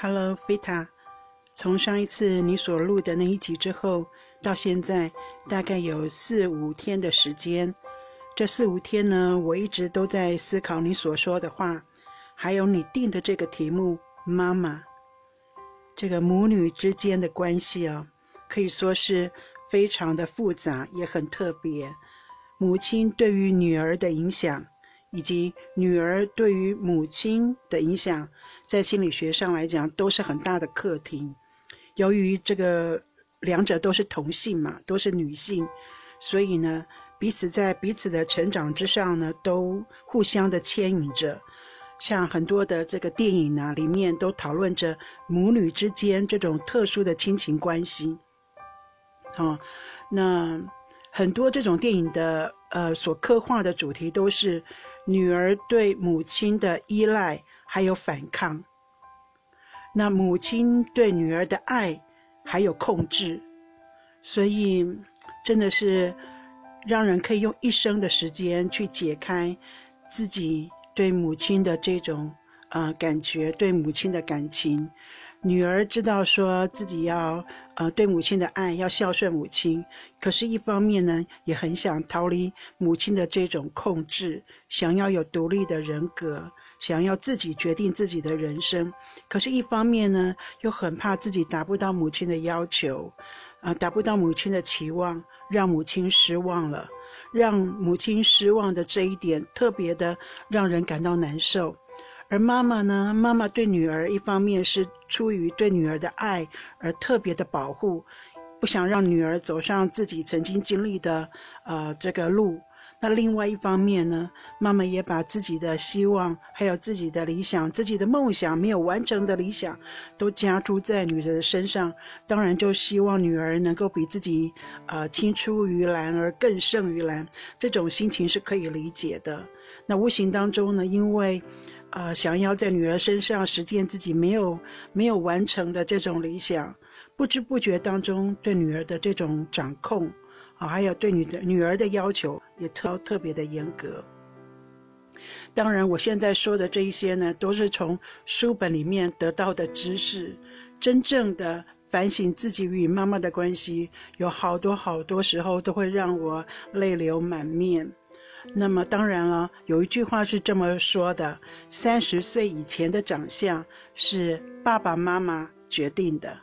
Hello，菲塔。从上一次你所录的那一集之后，到现在大概有四五天的时间。这四五天呢，我一直都在思考你所说的话，还有你定的这个题目“妈妈”。这个母女之间的关系啊，可以说是非常的复杂，也很特别。母亲对于女儿的影响。以及女儿对于母亲的影响，在心理学上来讲都是很大的课题。由于这个两者都是同性嘛，都是女性，所以呢，彼此在彼此的成长之上呢，都互相的牵引着。像很多的这个电影啊，里面都讨论着母女之间这种特殊的亲情关系。哦，那很多这种电影的呃所刻画的主题都是。女儿对母亲的依赖还有反抗，那母亲对女儿的爱还有控制，所以真的是让人可以用一生的时间去解开自己对母亲的这种呃感觉，对母亲的感情。女儿知道说自己要呃对母亲的爱，要孝顺母亲，可是，一方面呢，也很想逃离母亲的这种控制，想要有独立的人格，想要自己决定自己的人生。可是，一方面呢，又很怕自己达不到母亲的要求，啊，达不到母亲的期望，让母亲失望了，让母亲失望的这一点，特别的让人感到难受。而妈妈呢？妈妈对女儿一方面是出于对女儿的爱而特别的保护，不想让女儿走上自己曾经经历的呃这个路。那另外一方面呢，妈妈也把自己的希望、还有自己的理想、自己的梦想没有完成的理想，都加诸在女儿的身上。当然，就希望女儿能够比自己呃青出于蓝而更胜于蓝。这种心情是可以理解的。那无形当中呢，因为。啊，想要在女儿身上实现自己没有没有完成的这种理想，不知不觉当中对女儿的这种掌控，啊，还有对女的女儿的要求也特特别的严格。当然，我现在说的这一些呢，都是从书本里面得到的知识，真正的反省自己与妈妈的关系，有好多好多时候都会让我泪流满面。那么当然了，有一句话是这么说的：三十岁以前的长相是爸爸妈妈决定的，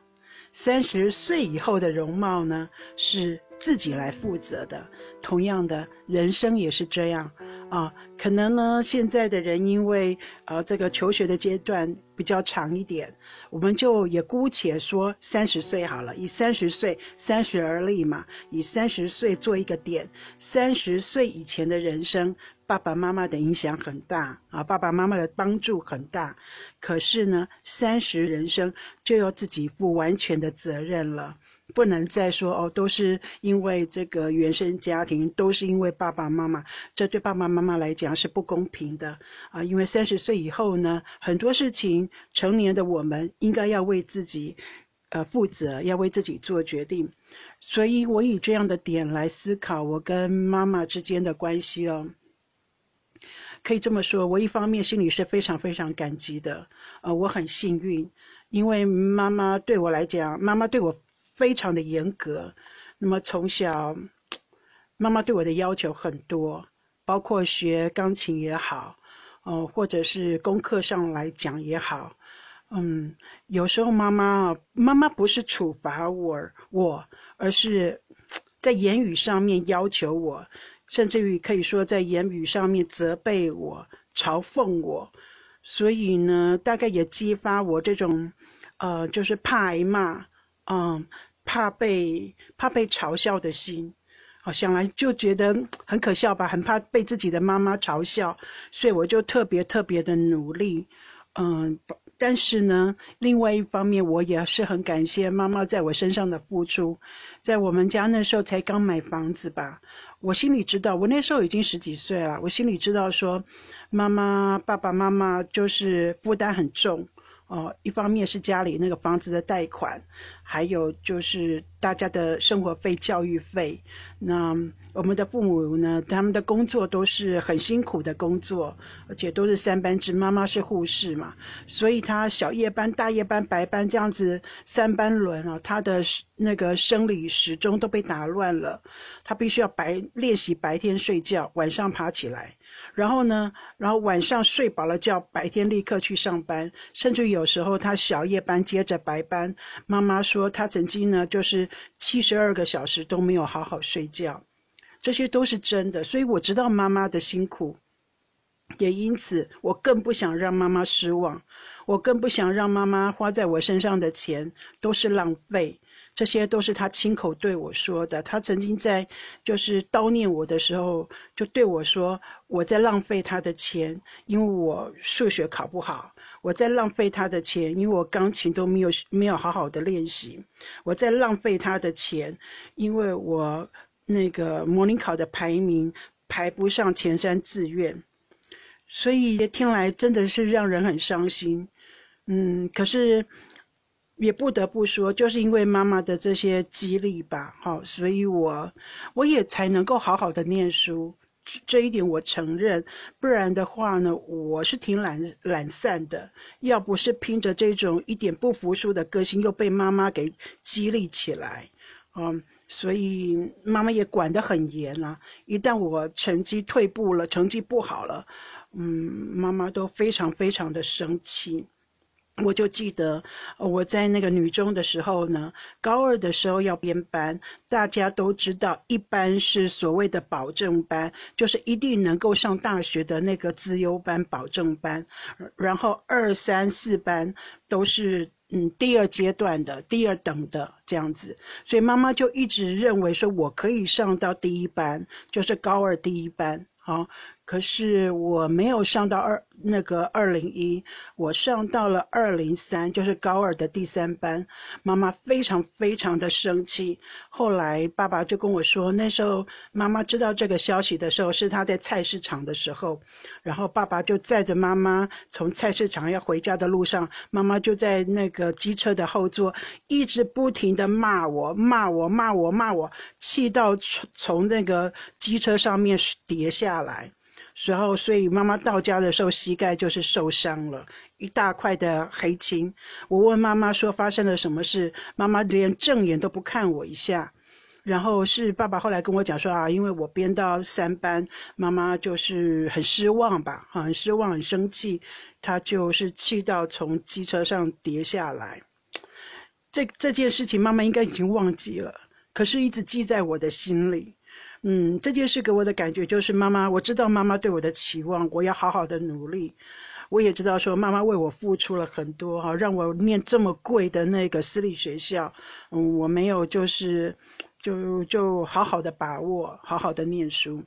三十岁以后的容貌呢是自己来负责的。同样的，人生也是这样。啊，可能呢，现在的人因为呃这个求学的阶段比较长一点，我们就也姑且说三十岁好了，以三十岁三十而立嘛，以三十岁做一个点。三十岁以前的人生，爸爸妈妈的影响很大啊，爸爸妈妈的帮助很大。可是呢，三十人生就要自己负完全的责任了。不能再说哦，都是因为这个原生家庭，都是因为爸爸妈妈，这对爸爸妈妈来讲是不公平的啊！因为三十岁以后呢，很多事情，成年的我们应该要为自己，呃，负责，要为自己做决定。所以我以这样的点来思考我跟妈妈之间的关系哦。可以这么说，我一方面心里是非常非常感激的，呃，我很幸运，因为妈妈对我来讲，妈妈对我。非常的严格，那么从小，妈妈对我的要求很多，包括学钢琴也好，哦，或者是功课上来讲也好，嗯，有时候妈妈妈妈不是处罚我我，而是在言语上面要求我，甚至于可以说在言语上面责备我、嘲讽我，所以呢，大概也激发我这种，呃，就是怕挨骂。嗯，怕被怕被嘲笑的心，好想来就觉得很可笑吧，很怕被自己的妈妈嘲笑，所以我就特别特别的努力。嗯，但是呢，另外一方面，我也是很感谢妈妈在我身上的付出。在我们家那时候才刚买房子吧，我心里知道，我那时候已经十几岁了，我心里知道说，妈妈爸爸妈妈就是负担很重。哦，一方面是家里那个房子的贷款，还有就是大家的生活费、教育费。那我们的父母呢，他们的工作都是很辛苦的工作，而且都是三班制。妈妈是护士嘛，所以她小夜班、大夜班、白班这样子三班轮啊，她的那个生理时钟都被打乱了。她必须要白练习白天睡觉，晚上爬起来。然后呢，然后晚上睡饱了觉，白天立刻去上班，甚至有时候他小夜班接着白班。妈妈说，他曾经呢，就是七十二个小时都没有好好睡觉，这些都是真的。所以我知道妈妈的辛苦，也因此我更不想让妈妈失望，我更不想让妈妈花在我身上的钱都是浪费。这些都是他亲口对我说的。他曾经在就是叨念我的时候，就对我说：“我在浪费他的钱，因为我数学考不好；我在浪费他的钱，因为我钢琴都没有没有好好的练习；我在浪费他的钱，因为我那个模拟考的排名排不上前三志愿。”所以听来真的是让人很伤心。嗯，可是。也不得不说，就是因为妈妈的这些激励吧，好，所以我我也才能够好好的念书，这一点我承认。不然的话呢，我是挺懒懒散的。要不是拼着这种一点不服输的个性，又被妈妈给激励起来，嗯，所以妈妈也管得很严啊。一旦我成绩退步了，成绩不好了，嗯，妈妈都非常非常的生气。我就记得我在那个女中的时候呢，高二的时候要编班，大家都知道，一般是所谓的保证班，就是一定能够上大学的那个资优班、保证班，然后二三四班都是嗯第二阶段的、第二等的这样子，所以妈妈就一直认为说我可以上到第一班，就是高二第一班，好。可是我没有上到二那个二零一，我上到了二零三，就是高二的第三班。妈妈非常非常的生气。后来爸爸就跟我说，那时候妈妈知道这个消息的时候，是他在菜市场的时候，然后爸爸就载着妈妈从菜市场要回家的路上，妈妈就在那个机车的后座，一直不停的骂我，骂我，骂我，骂我，气到从从那个机车上面跌下来。然后，所以妈妈到家的时候，膝盖就是受伤了，一大块的黑青。我问妈妈说发生了什么事，妈妈连正眼都不看我一下。然后是爸爸后来跟我讲说啊，因为我编到三班，妈妈就是很失望吧，很失望，很生气，她就是气到从机车上跌下来。这这件事情妈妈应该已经忘记了，可是一直记在我的心里。嗯，这件事给我的感觉就是妈妈，我知道妈妈对我的期望，我要好好的努力。我也知道说妈妈为我付出了很多哈，让我念这么贵的那个私立学校，嗯，我没有就是就就好好的把握，好好的念书。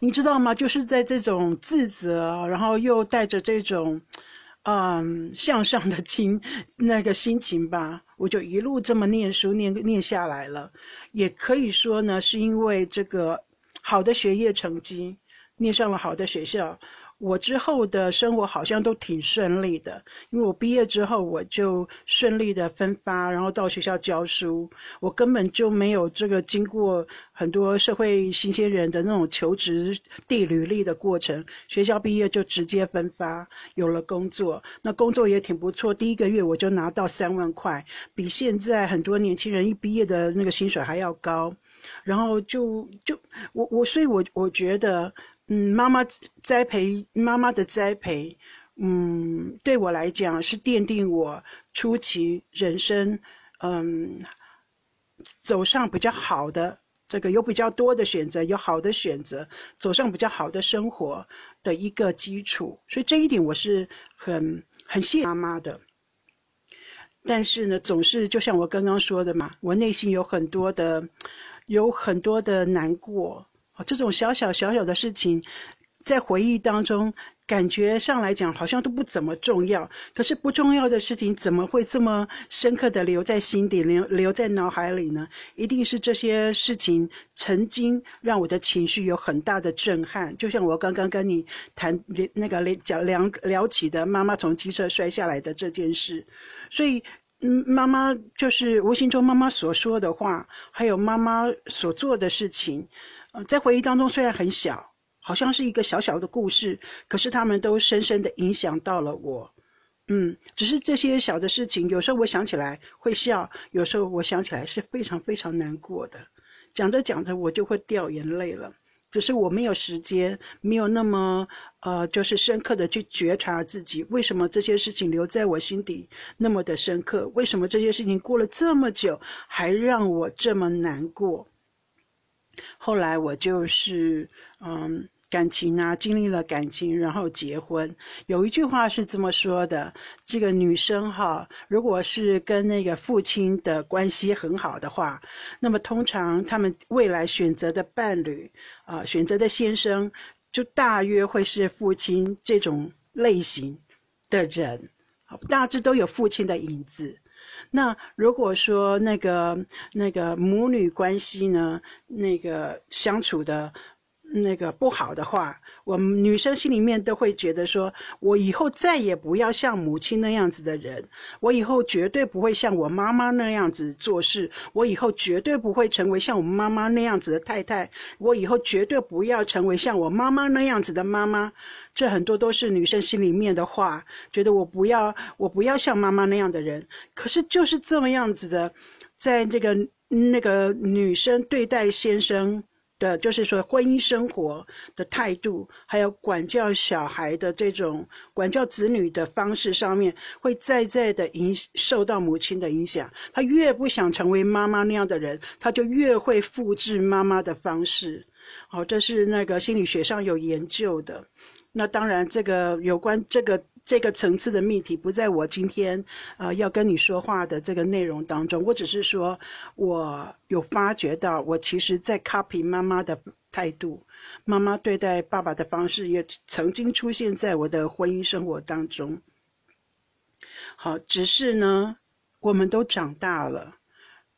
你知道吗？就是在这种自责，然后又带着这种。嗯，向上的心那个心情吧，我就一路这么念书念念下来了，也可以说呢，是因为这个好的学业成绩，念上了好的学校。我之后的生活好像都挺顺利的，因为我毕业之后我就顺利的分发，然后到学校教书，我根本就没有这个经过很多社会新鲜人的那种求职递履历的过程，学校毕业就直接分发，有了工作，那工作也挺不错，第一个月我就拿到三万块，比现在很多年轻人一毕业的那个薪水还要高，然后就就我我所以我我觉得。嗯，妈妈栽培，妈妈的栽培，嗯，对我来讲是奠定我初期人生，嗯，走上比较好的这个有比较多的选择，有好的选择，走上比较好的生活的一个基础。所以这一点我是很很谢妈妈的。但是呢，总是就像我刚刚说的嘛，我内心有很多的，有很多的难过。这种小小小小的事情，在回忆当中，感觉上来讲好像都不怎么重要，可是不重要的事情怎么会这么深刻的留在心底、留留在脑海里呢？一定是这些事情曾经让我的情绪有很大的震撼。就像我刚刚跟你谈那个讲聊聊起的妈妈从机车摔下来的这件事，所以嗯，妈妈就是无形中妈妈所说的话，还有妈妈所做的事情，呃，在回忆当中虽然很小。好像是一个小小的故事，可是他们都深深的影响到了我。嗯，只是这些小的事情，有时候我想起来会笑，有时候我想起来是非常非常难过的。讲着讲着，我就会掉眼泪了。只是我没有时间，没有那么呃，就是深刻的去觉察自己，为什么这些事情留在我心底那么的深刻？为什么这些事情过了这么久，还让我这么难过？后来我就是嗯。感情啊，经历了感情，然后结婚。有一句话是这么说的：这个女生哈，如果是跟那个父亲的关系很好的话，那么通常他们未来选择的伴侣啊，选择的先生，就大约会是父亲这种类型的人，大致都有父亲的影子。那如果说那个那个母女关系呢，那个相处的。那个不好的话，我们女生心里面都会觉得说，我以后再也不要像母亲那样子的人，我以后绝对不会像我妈妈那样子做事，我以后绝对不会成为像我妈妈那样子的太太，我以后绝对不要成为像我妈妈那样子的妈妈。这很多都是女生心里面的话，觉得我不要，我不要像妈妈那样的人。可是就是这么样子的，在这个那个女生对待先生。的就是说，婚姻生活的态度，还有管教小孩的这种管教子女的方式上面，会再再的影受到母亲的影响。他越不想成为妈妈那样的人，他就越会复制妈妈的方式。好，这是那个心理学上有研究的。那当然，这个有关这个。这个层次的命题不在我今天呃要跟你说话的这个内容当中，我只是说，我有发觉到，我其实在 copy 妈妈的态度，妈妈对待爸爸的方式也曾经出现在我的婚姻生活当中。好，只是呢，我们都长大了，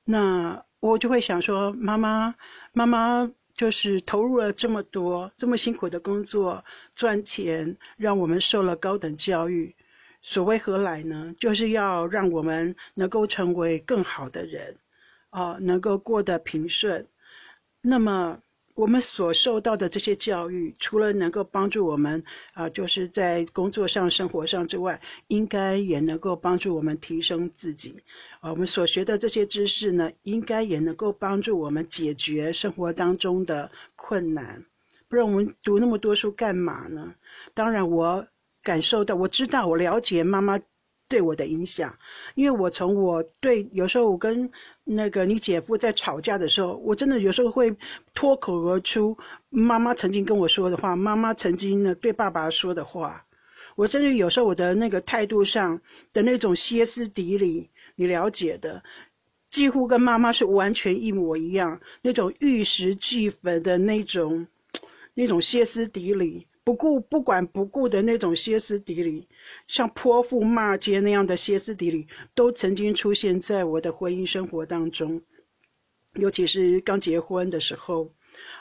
那我就会想说，妈妈，妈妈。就是投入了这么多、这么辛苦的工作赚钱，让我们受了高等教育，所谓何来呢？就是要让我们能够成为更好的人，啊，能够过得平顺。那么。我们所受到的这些教育，除了能够帮助我们啊，就是在工作上、生活上之外，应该也能够帮助我们提升自己。啊，我们所学的这些知识呢，应该也能够帮助我们解决生活当中的困难。不然我们读那么多书干嘛呢？当然，我感受到，我知道，我了解妈妈。对我的影响，因为我从我对有时候我跟那个你姐夫在吵架的时候，我真的有时候会脱口而出妈妈曾经跟我说的话，妈妈曾经呢对爸爸说的话，我甚至有时候我的那个态度上的那种歇斯底里，你了解的，几乎跟妈妈是完全一模一样，那种玉石俱焚的那种，那种歇斯底里。不顾不管不顾的那种歇斯底里，像泼妇骂街那样的歇斯底里，都曾经出现在我的婚姻生活当中，尤其是刚结婚的时候，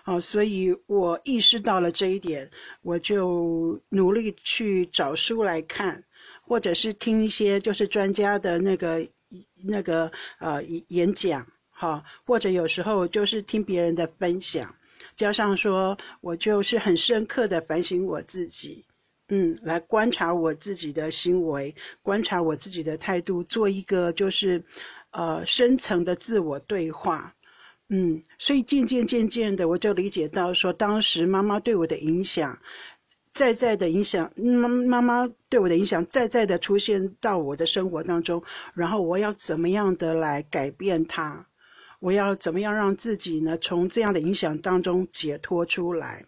啊，所以我意识到了这一点，我就努力去找书来看，或者是听一些就是专家的那个那个呃演讲，哈，或者有时候就是听别人的分享。加上说，我就是很深刻的反省我自己，嗯，来观察我自己的行为，观察我自己的态度，做一个就是，呃，深层的自我对话，嗯，所以渐渐渐渐的，我就理解到说，当时妈妈对我的影响，在在的影响，妈妈妈对我的影响，在在的出现到我的生活当中，然后我要怎么样的来改变它。我要怎么样让自己呢？从这样的影响当中解脱出来，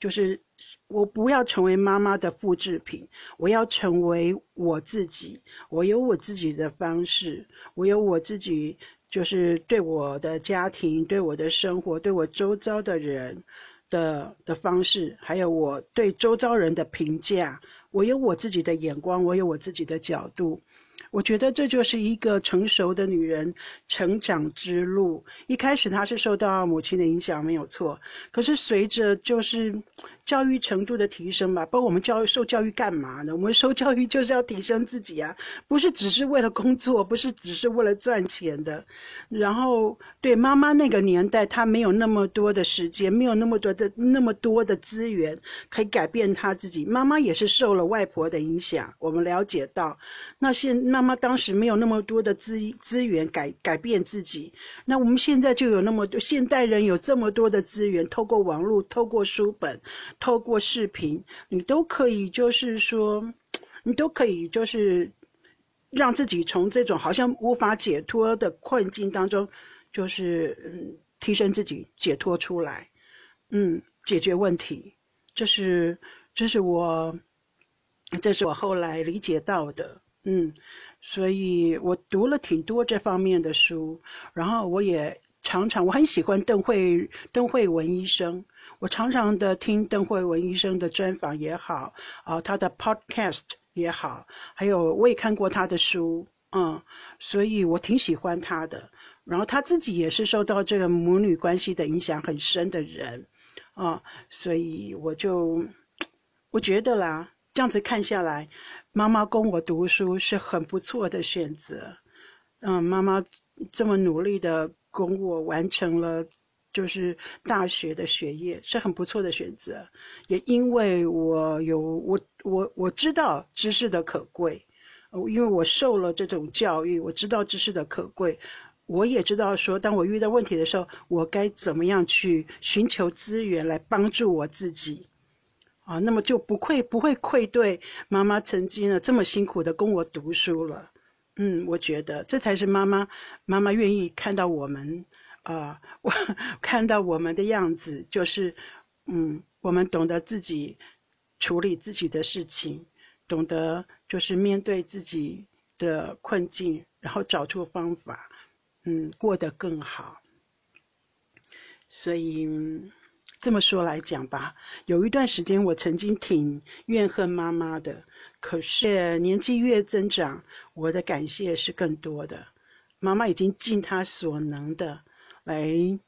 就是我不要成为妈妈的复制品，我要成为我自己。我有我自己的方式，我有我自己，就是对我的家庭、对我的生活、对我周遭的人的的方式，还有我对周遭人的评价，我有我自己的眼光，我有我自己的角度。我觉得这就是一个成熟的女人成长之路。一开始她是受到母亲的影响，没有错。可是随着就是教育程度的提升吧，包括我们教育受教育干嘛呢？我们受教育就是要提升自己啊，不是只是为了工作，不是只是为了赚钱的。然后对妈妈那个年代，她没有那么多的时间，没有那么多的那么多的资源可以改变她自己。妈妈也是受了外婆的影响，我们了解到，那现妈妈当时没有那么多的资资源改改变自己，那我们现在就有那么多现代人有这么多的资源，透过网络，透过书本。透过视频，你都可以，就是说，你都可以，就是让自己从这种好像无法解脱的困境当中，就是嗯，提升自己，解脱出来，嗯，解决问题。这是，这是我，这是我后来理解到的，嗯，所以我读了挺多这方面的书，然后我也常常，我很喜欢邓慧邓慧文医生。我常常的听邓慧文医生的专访也好，啊，他的 podcast 也好，还有我也看过他的书，嗯，所以我挺喜欢他的。然后他自己也是受到这个母女关系的影响很深的人，啊，所以我就我觉得啦，这样子看下来，妈妈供我读书是很不错的选择。嗯，妈妈这么努力的供我完成了。就是大学的学业是很不错的选择，也因为我有我我我知道知识的可贵，因为我受了这种教育，我知道知识的可贵，我也知道说，当我遇到问题的时候，我该怎么样去寻求资源来帮助我自己，啊，那么就不愧不会愧对妈妈曾经呢这么辛苦的供我读书了，嗯，我觉得这才是妈妈妈妈愿意看到我们。啊，我看到我们的样子，就是，嗯，我们懂得自己处理自己的事情，懂得就是面对自己的困境，然后找出方法，嗯，过得更好。所以这么说来讲吧，有一段时间我曾经挺怨恨妈妈的，可是年纪越增长，我的感谢是更多的。妈妈已经尽她所能的。来，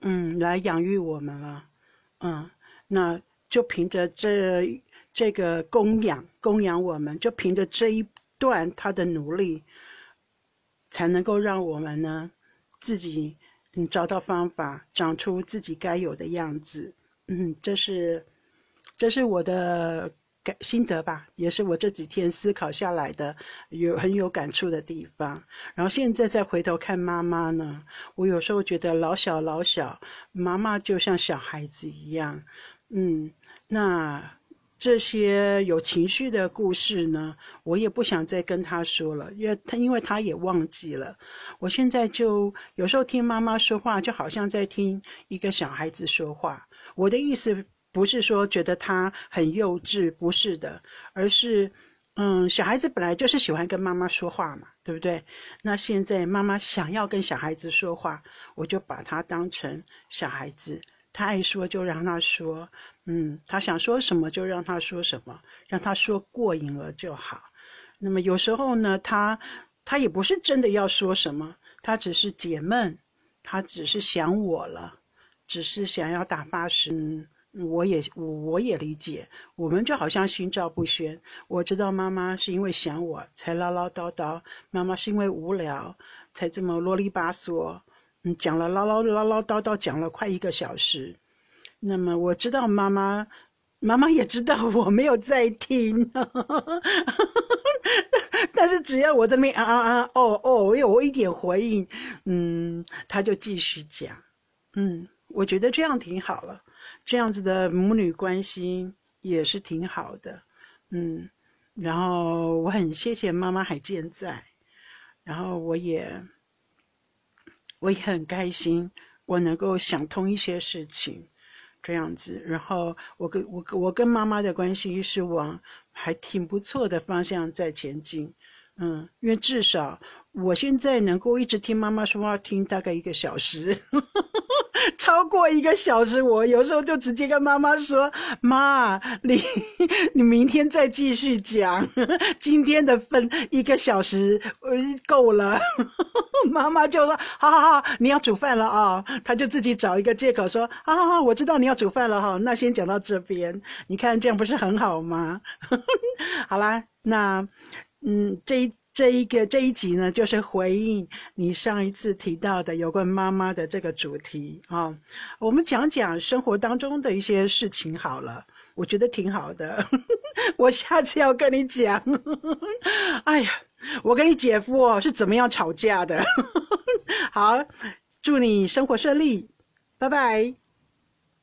嗯，来养育我们了，嗯，那就凭着这这个供养供养我们，就凭着这一段他的努力，才能够让我们呢自己嗯找到方法，长出自己该有的样子，嗯，这是这是我的。感心得吧，也是我这几天思考下来的，有很有感触的地方。然后现在再回头看妈妈呢，我有时候觉得老小老小，妈妈就像小孩子一样。嗯，那这些有情绪的故事呢，我也不想再跟他说了，因为他因为他也忘记了。我现在就有时候听妈妈说话，就好像在听一个小孩子说话。我的意思。不是说觉得他很幼稚，不是的，而是，嗯，小孩子本来就是喜欢跟妈妈说话嘛，对不对？那现在妈妈想要跟小孩子说话，我就把他当成小孩子，他爱说就让他说，嗯，他想说什么就让他说什么，让他说过瘾了就好。那么有时候呢，他他也不是真的要说什么，他只是解闷，他只是想我了，只是想要打发时。我也我我也理解，我们就好像心照不宣。我知道妈妈是因为想我才唠唠叨叨，妈妈是因为无聊才这么啰里吧嗦，嗯，讲了唠唠唠唠叨叨，讲了快一个小时。那么我知道妈妈，妈妈也知道我没有在听，但是只要我这边啊啊啊哦哦，我有我一点回应，嗯，他就继续讲，嗯，我觉得这样挺好了。这样子的母女关系也是挺好的，嗯，然后我很谢谢妈妈还健在，然后我也我也很开心，我能够想通一些事情，这样子，然后我跟我我跟妈妈的关系是往还挺不错的方向在前进，嗯，因为至少我现在能够一直听妈妈说话，听大概一个小时。超过一个小时，我有时候就直接跟妈妈说：“妈，你 你明天再继续讲，今天的分一个小时够了。”妈妈就说：“好好好，你要煮饭了啊！”他就自己找一个借口说：“好好好，我知道你要煮饭了哈，那先讲到这边。你看这样不是很好吗？”好啦，那嗯，这一。这一个这一集呢，就是回应你上一次提到的有关妈妈的这个主题啊。我们讲讲生活当中的一些事情好了，我觉得挺好的。我下次要跟你讲。哎呀，我跟你姐夫哦是怎么样吵架的。好，祝你生活顺利，拜拜。